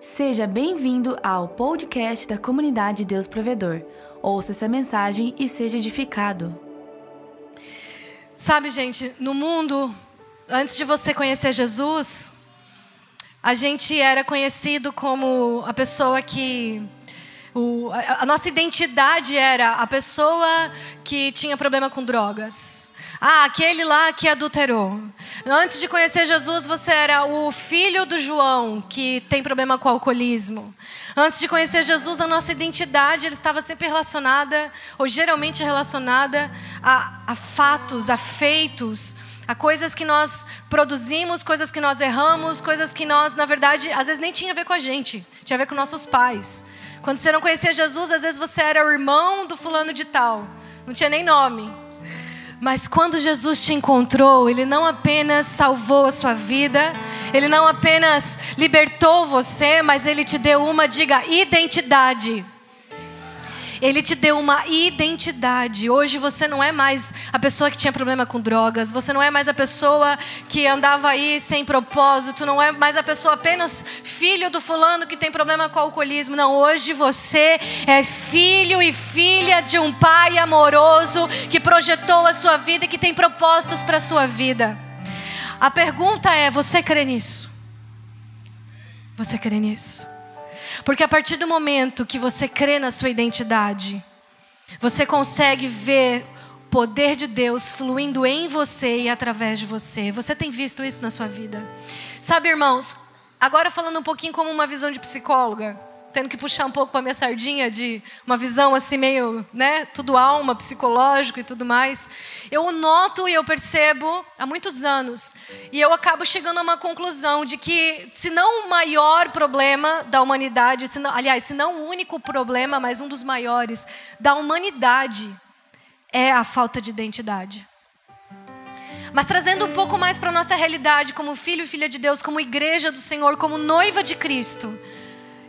Seja bem-vindo ao podcast da comunidade Deus Provedor. Ouça essa mensagem e seja edificado. Sabe, gente, no mundo, antes de você conhecer Jesus, a gente era conhecido como a pessoa que. O, a, a nossa identidade era a pessoa que tinha problema com drogas. Ah, aquele lá que adulterou. Antes de conhecer Jesus, você era o filho do João, que tem problema com o alcoolismo. Antes de conhecer Jesus, a nossa identidade estava sempre relacionada, ou geralmente relacionada, a, a fatos, a feitos, a coisas que nós produzimos, coisas que nós erramos, coisas que nós, na verdade, às vezes nem tinha a ver com a gente, tinha a ver com nossos pais. Quando você não conhecia Jesus, às vezes você era o irmão do fulano de tal, não tinha nem nome. Mas quando Jesus te encontrou, Ele não apenas salvou a sua vida, Ele não apenas libertou você, mas Ele te deu uma, diga, identidade. Ele te deu uma identidade. Hoje você não é mais a pessoa que tinha problema com drogas, você não é mais a pessoa que andava aí sem propósito, não é mais a pessoa apenas filho do fulano que tem problema com o alcoolismo. Não, hoje você é filho e filha de um pai amoroso que projetou a sua vida e que tem propósitos para a sua vida. A pergunta é: você crê nisso? Você crê nisso? Porque a partir do momento que você crê na sua identidade, você consegue ver o poder de Deus fluindo em você e através de você. Você tem visto isso na sua vida? Sabe, irmãos, agora falando um pouquinho como uma visão de psicóloga, tendo que puxar um pouco para minha sardinha de uma visão assim meio, né, tudo alma, psicológico e tudo mais. Eu noto e eu percebo há muitos anos e eu acabo chegando a uma conclusão de que se não o maior problema da humanidade, se não, aliás, se não o único problema, mas um dos maiores da humanidade é a falta de identidade. Mas trazendo um pouco mais para a nossa realidade, como filho e filha de Deus, como igreja do Senhor, como noiva de Cristo,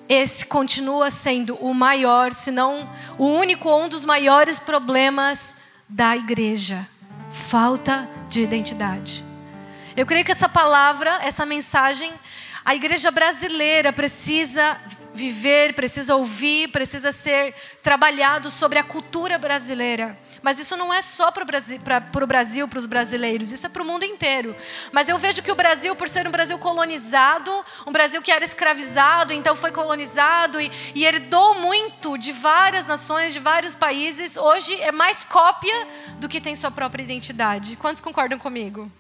esse continua sendo o maior, se não o único um dos maiores problemas da igreja: falta de identidade. Eu creio que essa palavra, essa mensagem, a igreja brasileira precisa viver, precisa ouvir, precisa ser trabalhado sobre a cultura brasileira. Mas isso não é só para o Brasil, para os brasileiros, isso é para o mundo inteiro. Mas eu vejo que o Brasil, por ser um Brasil colonizado, um Brasil que era escravizado, então foi colonizado e, e herdou muito de várias nações, de vários países, hoje é mais cópia do que tem sua própria identidade. Quantos concordam comigo?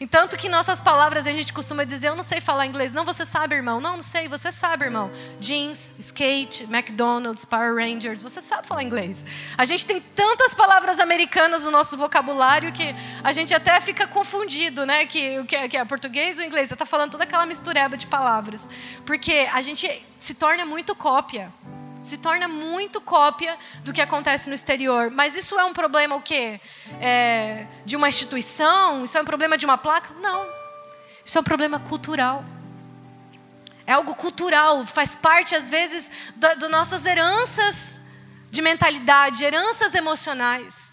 Entanto que nossas palavras a gente costuma dizer, eu não sei falar inglês. Não, você sabe, irmão. Não, não sei, você sabe, irmão. Jeans, skate, McDonald's, Power Rangers, você sabe falar inglês. A gente tem tantas palavras americanas no nosso vocabulário que a gente até fica confundido, né? Que o que, é, que é português ou inglês? Você está falando toda aquela mistureba de palavras. Porque a gente se torna muito cópia se torna muito cópia do que acontece no exterior. Mas isso é um problema o quê? É, de uma instituição? Isso é um problema de uma placa? Não. Isso é um problema cultural. É algo cultural, faz parte às vezes das da nossas heranças de mentalidade, heranças emocionais,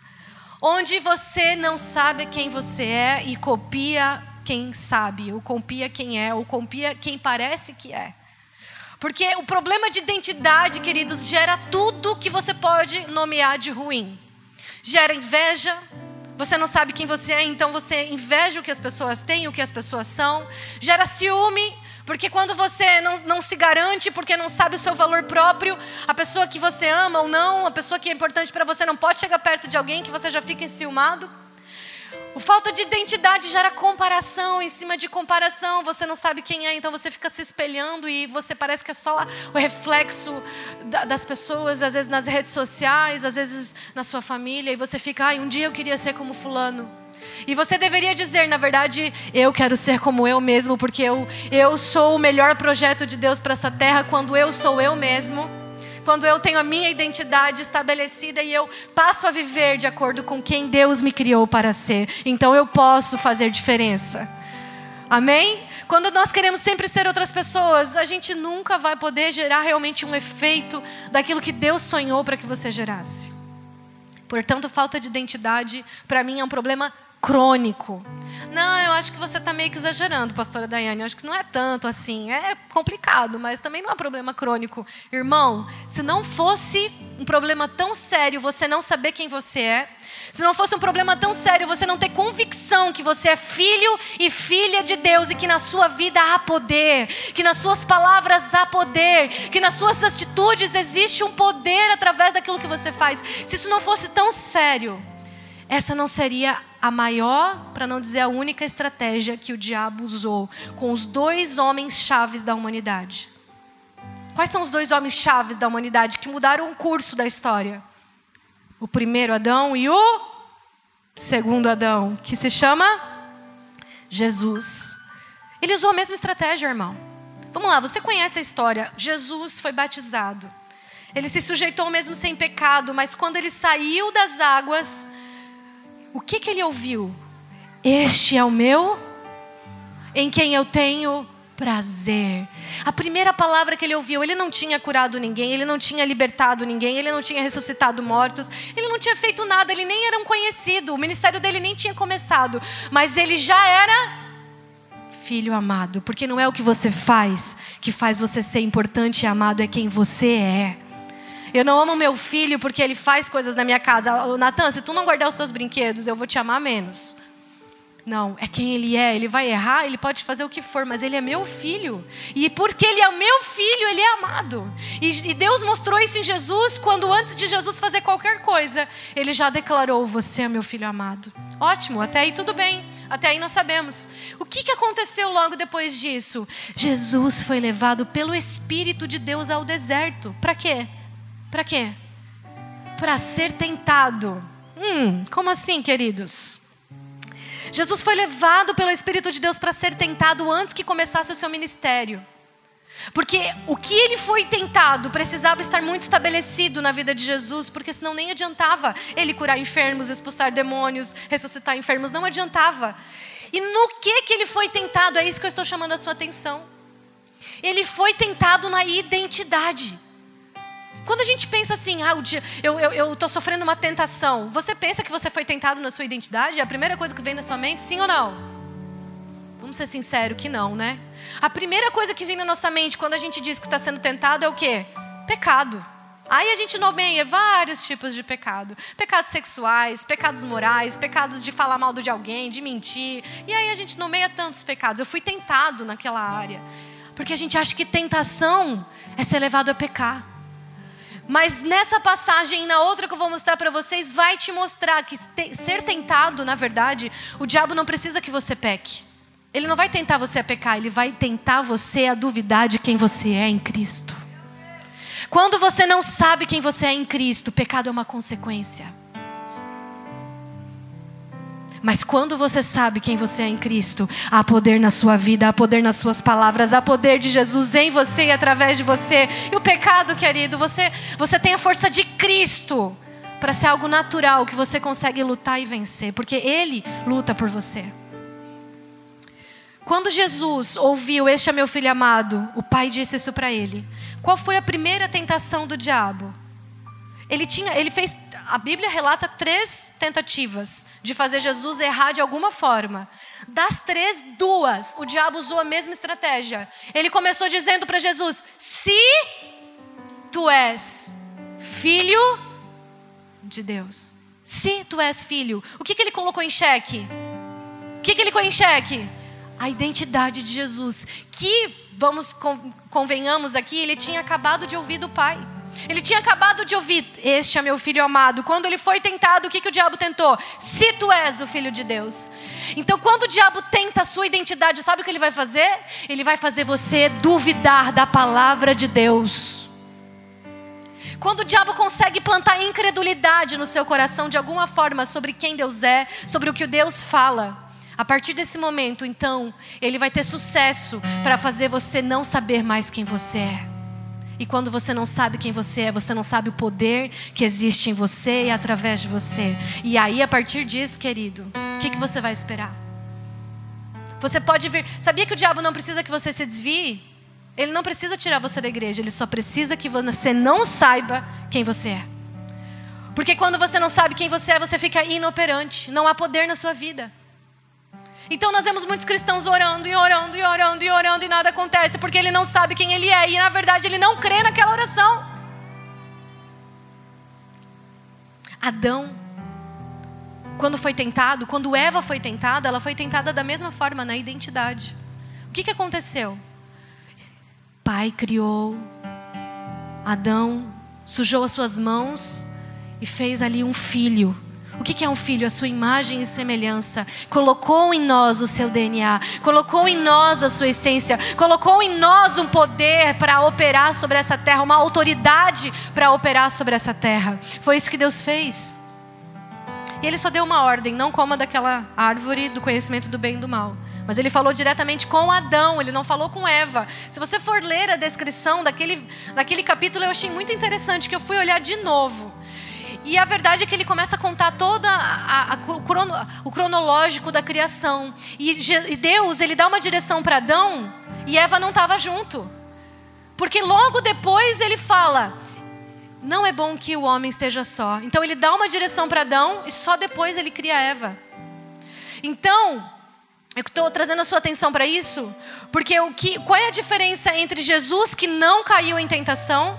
onde você não sabe quem você é e copia quem sabe, ou copia quem é, ou copia quem parece que é. Porque o problema de identidade, queridos, gera tudo que você pode nomear de ruim. Gera inveja, você não sabe quem você é, então você inveja o que as pessoas têm, o que as pessoas são. Gera ciúme, porque quando você não, não se garante, porque não sabe o seu valor próprio, a pessoa que você ama ou não, a pessoa que é importante para você, não pode chegar perto de alguém que você já fica enciumado. O falta de identidade gera comparação em cima de comparação. Você não sabe quem é, então você fica se espelhando e você parece que é só o reflexo das pessoas, às vezes nas redes sociais, às vezes na sua família, e você fica, ai, um dia eu queria ser como fulano. E você deveria dizer, na verdade, eu quero ser como eu mesmo, porque eu, eu sou o melhor projeto de Deus para essa terra quando eu sou eu mesmo quando eu tenho a minha identidade estabelecida e eu passo a viver de acordo com quem Deus me criou para ser. Então eu posso fazer diferença. Amém? Quando nós queremos sempre ser outras pessoas, a gente nunca vai poder gerar realmente um efeito daquilo que Deus sonhou para que você gerasse. Portanto, falta de identidade, para mim, é um problema crônico. Não, eu acho que você está meio que exagerando, pastora Daiane. Eu acho que não é tanto assim. É complicado, mas também não é problema crônico. Irmão, se não fosse um problema tão sério você não saber quem você é, se não fosse um problema tão sério você não ter convicção que você é filho e filha de Deus e que na sua vida há poder, que nas suas palavras há poder, que nas suas atitudes existe um poder através daquilo que você faz. Se isso não fosse tão sério, essa não seria a maior, para não dizer a única estratégia que o diabo usou com os dois homens chaves da humanidade. Quais são os dois homens chaves da humanidade que mudaram o curso da história? O primeiro Adão e o segundo Adão, que se chama Jesus. Ele usou a mesma estratégia, irmão. Vamos lá, você conhece a história. Jesus foi batizado. Ele se sujeitou mesmo sem pecado, mas quando ele saiu das águas, o que, que ele ouviu? Este é o meu, em quem eu tenho prazer. A primeira palavra que ele ouviu, ele não tinha curado ninguém, ele não tinha libertado ninguém, ele não tinha ressuscitado mortos, ele não tinha feito nada, ele nem era um conhecido, o ministério dele nem tinha começado, mas ele já era filho amado, porque não é o que você faz que faz você ser importante e amado, é quem você é. Eu não amo meu filho porque ele faz coisas na minha casa. Natan, se tu não guardar os seus brinquedos, eu vou te amar menos. Não, é quem ele é. Ele vai errar, ele pode fazer o que for, mas ele é meu filho. E porque ele é meu filho, ele é amado. E, e, Deus mostrou isso em Jesus quando, antes de Jesus fazer qualquer coisa, ele já declarou: Você é meu filho amado. Ótimo, até aí tudo bem. Até aí nós sabemos. O que, que aconteceu logo depois disso? Jesus foi levado pelo Espírito de Deus ao deserto. Para quê? Para quê? Para ser tentado. Hum, como assim, queridos? Jesus foi levado pelo Espírito de Deus para ser tentado antes que começasse o seu ministério. Porque o que ele foi tentado precisava estar muito estabelecido na vida de Jesus, porque senão nem adiantava ele curar enfermos, expulsar demônios, ressuscitar enfermos, não adiantava. E no que que ele foi tentado? É isso que eu estou chamando a sua atenção. Ele foi tentado na identidade. Quando a gente pensa assim, ah, eu estou sofrendo uma tentação, você pensa que você foi tentado na sua identidade? É a primeira coisa que vem na sua mente, sim ou não? Vamos ser sinceros que não, né? A primeira coisa que vem na nossa mente quando a gente diz que está sendo tentado é o quê? Pecado. Aí a gente nomeia vários tipos de pecado: pecados sexuais, pecados morais, pecados de falar mal de alguém, de mentir. E aí a gente nomeia tantos pecados. Eu fui tentado naquela área. Porque a gente acha que tentação é ser levado a pecar. Mas nessa passagem e na outra que eu vou mostrar para vocês, vai te mostrar que ser tentado, na verdade, o diabo não precisa que você peque. Ele não vai tentar você a pecar, ele vai tentar você a duvidar de quem você é em Cristo. Quando você não sabe quem você é em Cristo, pecado é uma consequência. Mas quando você sabe quem você é em Cristo, há poder na sua vida, há poder nas suas palavras, há poder de Jesus em você e através de você. E o pecado, querido, você, você tem a força de Cristo para ser algo natural que você consegue lutar e vencer, porque Ele luta por você. Quando Jesus ouviu, Este é meu filho amado, o pai disse isso para ele. Qual foi a primeira tentação do diabo? Ele tinha, ele fez a Bíblia relata três tentativas de fazer Jesus errar de alguma forma. Das três, duas, o diabo usou a mesma estratégia. Ele começou dizendo para Jesus: Se tu és filho de Deus, se tu és filho, o que, que ele colocou em xeque? O que, que ele colocou em xeque? A identidade de Jesus, que, vamos, convenhamos aqui, ele tinha acabado de ouvir do Pai. Ele tinha acabado de ouvir: Este é meu filho amado. Quando ele foi tentado, o que, que o diabo tentou? Se tu és o filho de Deus. Então, quando o diabo tenta a sua identidade, sabe o que ele vai fazer? Ele vai fazer você duvidar da palavra de Deus. Quando o diabo consegue plantar incredulidade no seu coração de alguma forma sobre quem Deus é, sobre o que Deus fala, a partir desse momento, então, ele vai ter sucesso para fazer você não saber mais quem você é. E quando você não sabe quem você é, você não sabe o poder que existe em você e através de você. E aí, a partir disso, querido, o que, que você vai esperar? Você pode vir. Sabia que o diabo não precisa que você se desvie? Ele não precisa tirar você da igreja, ele só precisa que você não saiba quem você é. Porque quando você não sabe quem você é, você fica inoperante. Não há poder na sua vida. Então nós vemos muitos cristãos orando e orando e orando e orando e nada acontece porque ele não sabe quem ele é e na verdade ele não crê naquela oração. Adão, quando foi tentado, quando Eva foi tentada, ela foi tentada da mesma forma na identidade. O que, que aconteceu? Pai criou, Adão sujou as suas mãos e fez ali um filho o que é um filho? A sua imagem e semelhança. Colocou em nós o seu DNA, colocou em nós a sua essência, colocou em nós um poder para operar sobre essa terra, uma autoridade para operar sobre essa terra. Foi isso que Deus fez. E ele só deu uma ordem: não coma daquela árvore do conhecimento do bem e do mal. Mas ele falou diretamente com Adão, ele não falou com Eva. Se você for ler a descrição daquele, daquele capítulo, eu achei muito interessante, que eu fui olhar de novo. E a verdade é que ele começa a contar todo o cronológico da criação. E, e Deus, ele dá uma direção para Adão e Eva não estava junto. Porque logo depois ele fala: não é bom que o homem esteja só. Então ele dá uma direção para Adão e só depois ele cria Eva. Então, eu estou trazendo a sua atenção para isso, porque o que, qual é a diferença entre Jesus que não caiu em tentação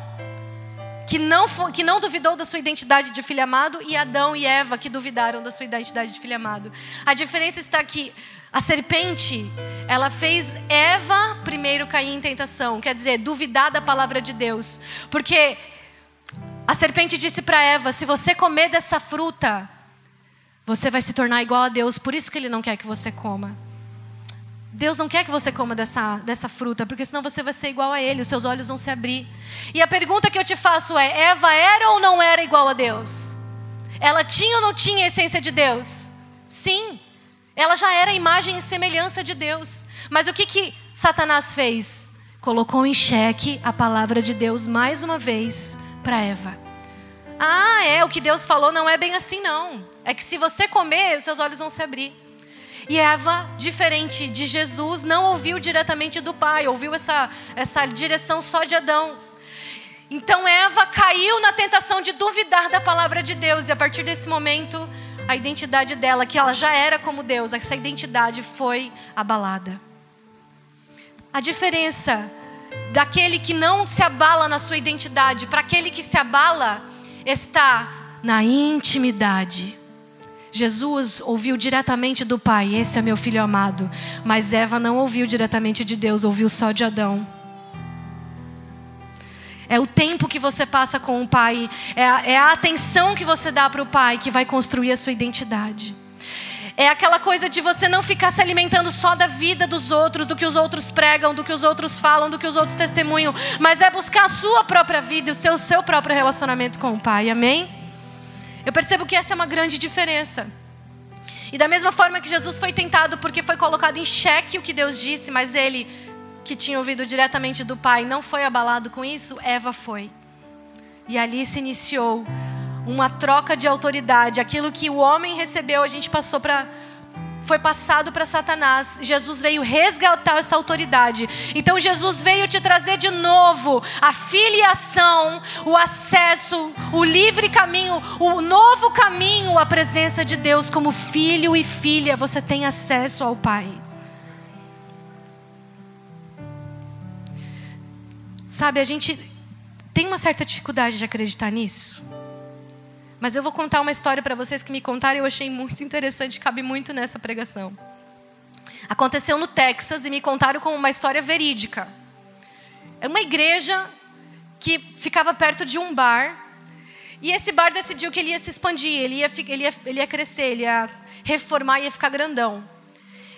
que não, que não duvidou da sua identidade de filho amado, e Adão e Eva, que duvidaram da sua identidade de filho amado. A diferença está que a serpente, ela fez Eva primeiro cair em tentação, quer dizer, duvidar da palavra de Deus. Porque a serpente disse para Eva: se você comer dessa fruta, você vai se tornar igual a Deus, por isso que ele não quer que você coma. Deus não quer que você coma dessa, dessa fruta, porque senão você vai ser igual a Ele, os seus olhos vão se abrir. E a pergunta que eu te faço é: Eva era ou não era igual a Deus? Ela tinha ou não tinha a essência de Deus? Sim, ela já era a imagem e semelhança de Deus. Mas o que, que Satanás fez? Colocou em xeque a palavra de Deus mais uma vez para Eva. Ah, é, o que Deus falou não é bem assim, não. É que se você comer, os seus olhos vão se abrir. E Eva, diferente de Jesus, não ouviu diretamente do Pai, ouviu essa, essa direção só de Adão. Então Eva caiu na tentação de duvidar da palavra de Deus, e a partir desse momento, a identidade dela, que ela já era como Deus, essa identidade foi abalada. A diferença daquele que não se abala na sua identidade para aquele que se abala está na intimidade. Jesus ouviu diretamente do Pai: Esse é meu filho amado. Mas Eva não ouviu diretamente de Deus, ouviu só de Adão. É o tempo que você passa com o Pai, é a, é a atenção que você dá para o Pai que vai construir a sua identidade. É aquela coisa de você não ficar se alimentando só da vida dos outros, do que os outros pregam, do que os outros falam, do que os outros testemunham, mas é buscar a sua própria vida e o seu, seu próprio relacionamento com o Pai. Amém? Eu percebo que essa é uma grande diferença. E da mesma forma que Jesus foi tentado porque foi colocado em xeque o que Deus disse, mas ele, que tinha ouvido diretamente do Pai, não foi abalado com isso, Eva foi. E ali se iniciou uma troca de autoridade. Aquilo que o homem recebeu, a gente passou para foi passado para Satanás. Jesus veio resgatar essa autoridade. Então Jesus veio te trazer de novo a filiação, o acesso, o livre caminho, o novo caminho à presença de Deus como filho e filha. Você tem acesso ao Pai. Sabe, a gente tem uma certa dificuldade de acreditar nisso. Mas eu vou contar uma história para vocês que me contaram e eu achei muito interessante, cabe muito nessa pregação. Aconteceu no Texas e me contaram como uma história verídica. Era uma igreja que ficava perto de um bar. E esse bar decidiu que ele ia se expandir, ele ia, ele ia, ele ia crescer, ele ia reformar, ia ficar grandão.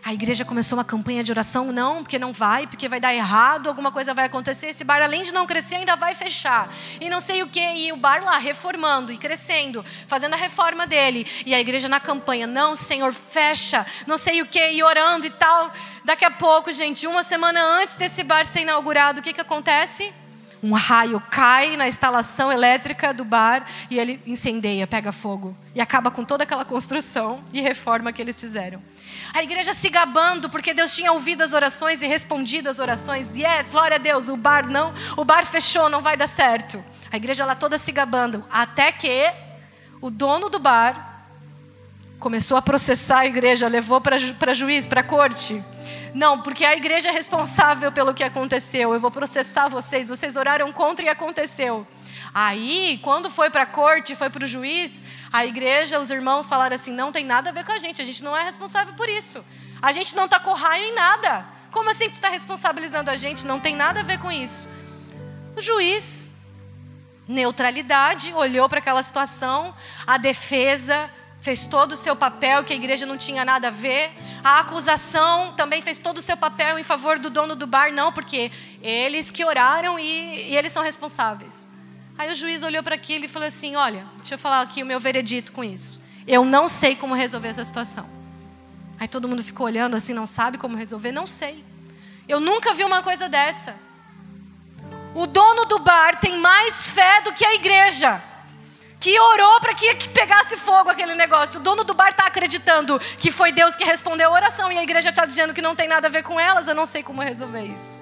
A igreja começou uma campanha de oração, não, porque não vai, porque vai dar errado, alguma coisa vai acontecer. Esse bar, além de não crescer, ainda vai fechar. E não sei o que, e o bar lá reformando e crescendo, fazendo a reforma dele. E a igreja na campanha, não, Senhor, fecha, não sei o que, e orando e tal. Daqui a pouco, gente, uma semana antes desse bar ser inaugurado, o que, que acontece? Um raio cai na instalação elétrica do bar e ele incendeia, pega fogo e acaba com toda aquela construção e reforma que eles fizeram. A igreja se gabando porque Deus tinha ouvido as orações e respondido as orações. Yes, glória a Deus, o bar não, o bar fechou, não vai dar certo. A igreja lá toda se gabando, até que o dono do bar começou a processar a igreja, levou para juiz, para corte. Não, porque a igreja é responsável pelo que aconteceu. Eu vou processar vocês. Vocês oraram contra e aconteceu. Aí, quando foi para a corte, foi para o juiz, a igreja, os irmãos falaram assim: não tem nada a ver com a gente, a gente não é responsável por isso. A gente não está com raio em nada. Como assim tu está responsabilizando a gente? Não tem nada a ver com isso. O juiz, neutralidade, olhou para aquela situação, a defesa fez todo o seu papel, que a igreja não tinha nada a ver. A acusação também fez todo o seu papel em favor do dono do bar, não, porque eles que oraram e, e eles são responsáveis. Aí o juiz olhou para aquilo e falou assim: Olha, deixa eu falar aqui o meu veredito com isso. Eu não sei como resolver essa situação. Aí todo mundo ficou olhando assim, não sabe como resolver? Não sei. Eu nunca vi uma coisa dessa. O dono do bar tem mais fé do que a igreja, que orou para que pegasse fogo aquele negócio. O dono do bar está acreditando que foi Deus que respondeu a oração e a igreja está dizendo que não tem nada a ver com elas. Eu não sei como resolver isso.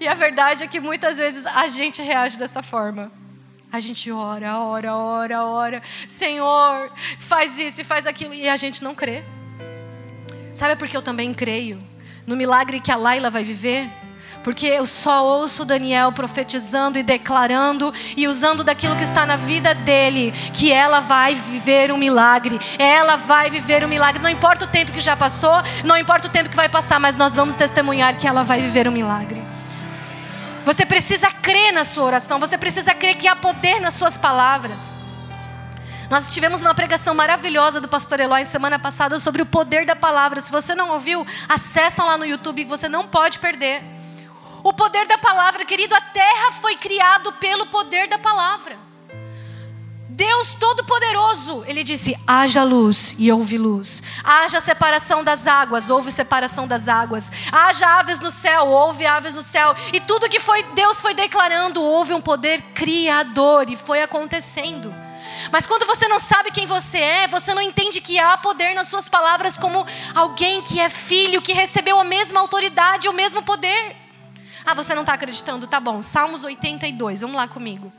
E a verdade é que muitas vezes a gente reage dessa forma. A gente ora, ora, ora, ora. Senhor, faz isso e faz aquilo. E a gente não crê. Sabe por que eu também creio? No milagre que a Laila vai viver? Porque eu só ouço Daniel profetizando e declarando e usando daquilo que está na vida dele, que ela vai viver um milagre. Ela vai viver um milagre. Não importa o tempo que já passou, não importa o tempo que vai passar, mas nós vamos testemunhar que ela vai viver um milagre. Você precisa crer na sua oração, você precisa crer que há poder nas suas palavras. Nós tivemos uma pregação maravilhosa do pastor Eloy semana passada sobre o poder da palavra. Se você não ouviu, acessa lá no YouTube, você não pode perder. O poder da palavra, querido, a terra foi criado pelo poder da palavra. Deus Todo-Poderoso, ele disse: haja luz e houve luz. Haja separação das águas, houve separação das águas. Haja aves no céu, houve aves no céu. E tudo que foi Deus foi declarando, houve um poder criador e foi acontecendo. Mas quando você não sabe quem você é, você não entende que há poder nas suas palavras como alguém que é filho, que recebeu a mesma autoridade, o mesmo poder. Ah, você não está acreditando? Tá bom. Salmos 82, vamos lá comigo.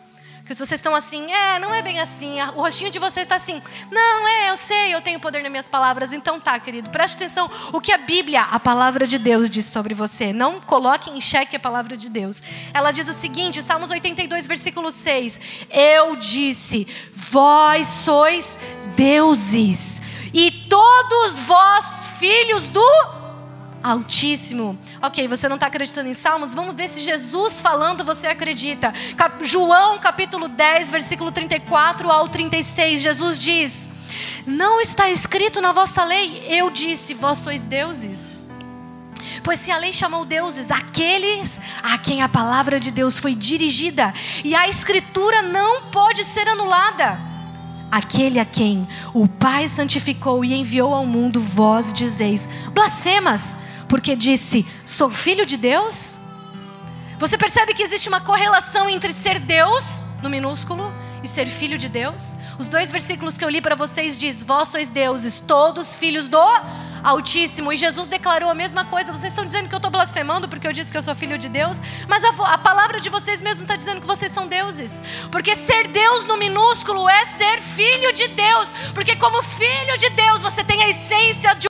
Porque se vocês estão assim, é, não é bem assim, o rostinho de vocês está assim, não, é, eu sei, eu tenho poder nas minhas palavras. Então tá, querido, preste atenção. O que a Bíblia, a palavra de Deus, diz sobre você. Não coloque em xeque a palavra de Deus. Ela diz o seguinte, Salmos 82, versículo 6. Eu disse, vós sois deuses, e todos vós, filhos do Altíssimo. Ok, você não está acreditando em Salmos? Vamos ver se Jesus falando você acredita. Cap João capítulo 10, versículo 34 ao 36, Jesus diz: Não está escrito na vossa lei, eu disse, vós sois deuses. Pois se a lei chamou deuses aqueles a quem a palavra de Deus foi dirigida, e a escritura não pode ser anulada. Aquele a quem o Pai santificou e enviou ao mundo, vós dizeis: blasfemas porque disse: Sou filho de Deus? Você percebe que existe uma correlação entre ser Deus, no minúsculo, e ser filho de Deus? Os dois versículos que eu li para vocês diz: Vós sois deuses, todos filhos do Altíssimo. E Jesus declarou a mesma coisa. Vocês estão dizendo que eu estou blasfemando porque eu disse que eu sou filho de Deus, mas a, a palavra de vocês mesmo está dizendo que vocês são deuses. Porque ser Deus no minúsculo é ser filho de Deus. Porque como filho de Deus você tem a essência de